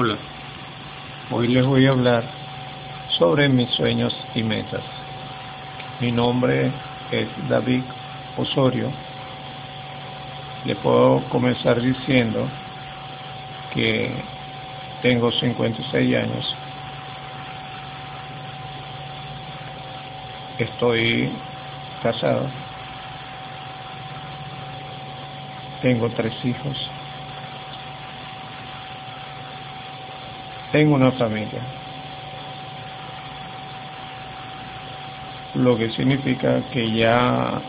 Hola, hoy les voy a hablar sobre mis sueños y metas. Mi nombre es David Osorio. Le puedo comenzar diciendo que tengo 56 años. Estoy casado. Tengo tres hijos. Tengo una familia. Lo que significa que ya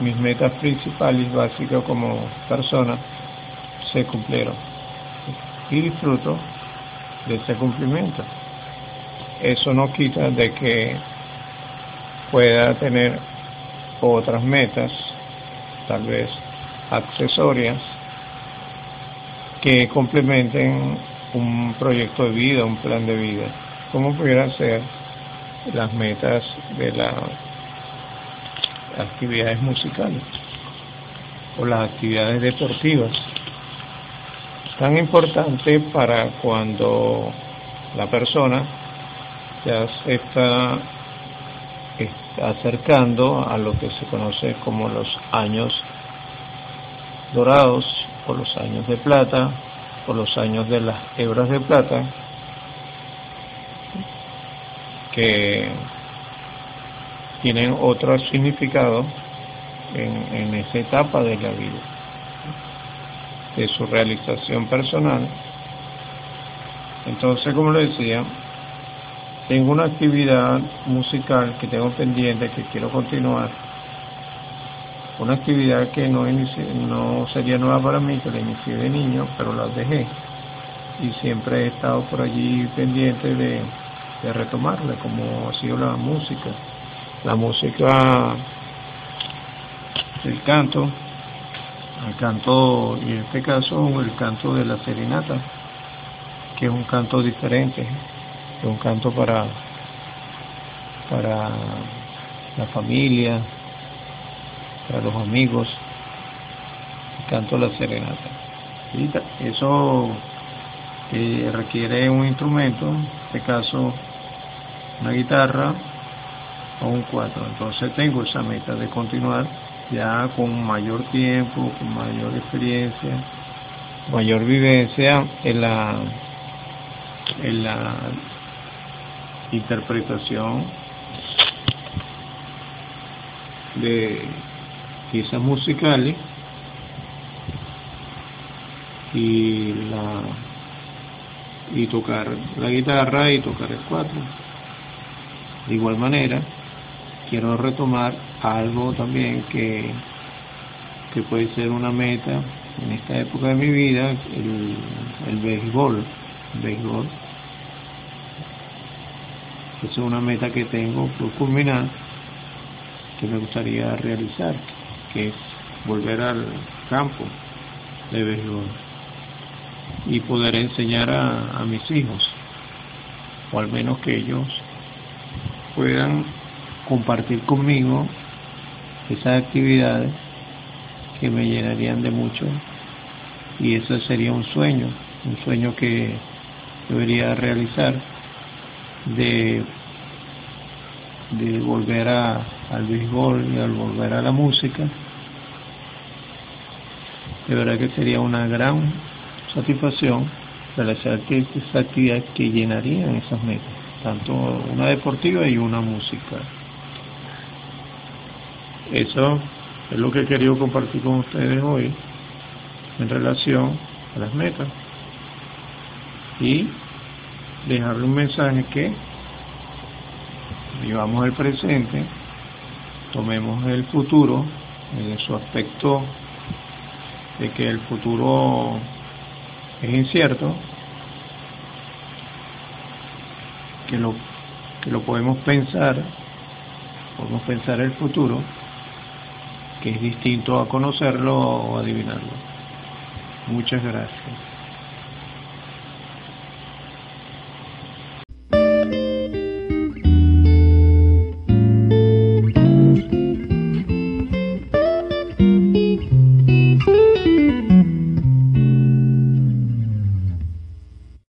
mis metas principales básicas como persona se cumplieron. Y disfruto de ese cumplimiento. Eso no quita de que pueda tener otras metas, tal vez accesorias, que complementen un proyecto de vida, un plan de vida, como pudiera ser las metas de las actividades musicales o las actividades deportivas. Tan importante para cuando la persona ya se está acercando a lo que se conoce como los años dorados o los años de plata por los años de las hebras de plata que tienen otro significado en, en esa etapa de la vida, de su realización personal. Entonces, como le decía, tengo una actividad musical que tengo pendiente, que quiero continuar, una actividad que no, no sería nueva para mí, que la inicié de niño, pero la dejé. Y siempre he estado por allí pendiente de, de retomarla, como ha sido la música. La música, el canto, el canto, y en este caso el canto de la serenata, que es un canto diferente, es un canto para, para la familia, para los amigos, canto la serenata. Eso eh, requiere un instrumento, en este caso una guitarra o un cuatro. Entonces tengo esa meta de continuar ya con mayor tiempo, con mayor experiencia, mayor vivencia en la, en la interpretación de piezas musicales y la y tocar la guitarra y tocar el cuatro. De igual manera quiero retomar algo también que que puede ser una meta en esta época de mi vida el, el béisbol béisbol. Es una meta que tengo por culminar que me gustaría realizar que es volver al campo de béisbol y poder enseñar a, a mis hijos, o al menos que ellos puedan compartir conmigo esas actividades que me llenarían de mucho y eso sería un sueño, un sueño que debería realizar de, de volver a, al béisbol y al volver a la música, de verdad que sería una gran satisfacción realizar que esa actividad que llenarían esas metas, tanto una deportiva y una musical. Eso es lo que he querido compartir con ustedes hoy en relación a las metas y dejarle un mensaje que vivamos el presente tomemos el futuro en su aspecto de que el futuro es incierto, que lo, que lo podemos pensar, podemos pensar el futuro, que es distinto a conocerlo o adivinarlo. Muchas gracias.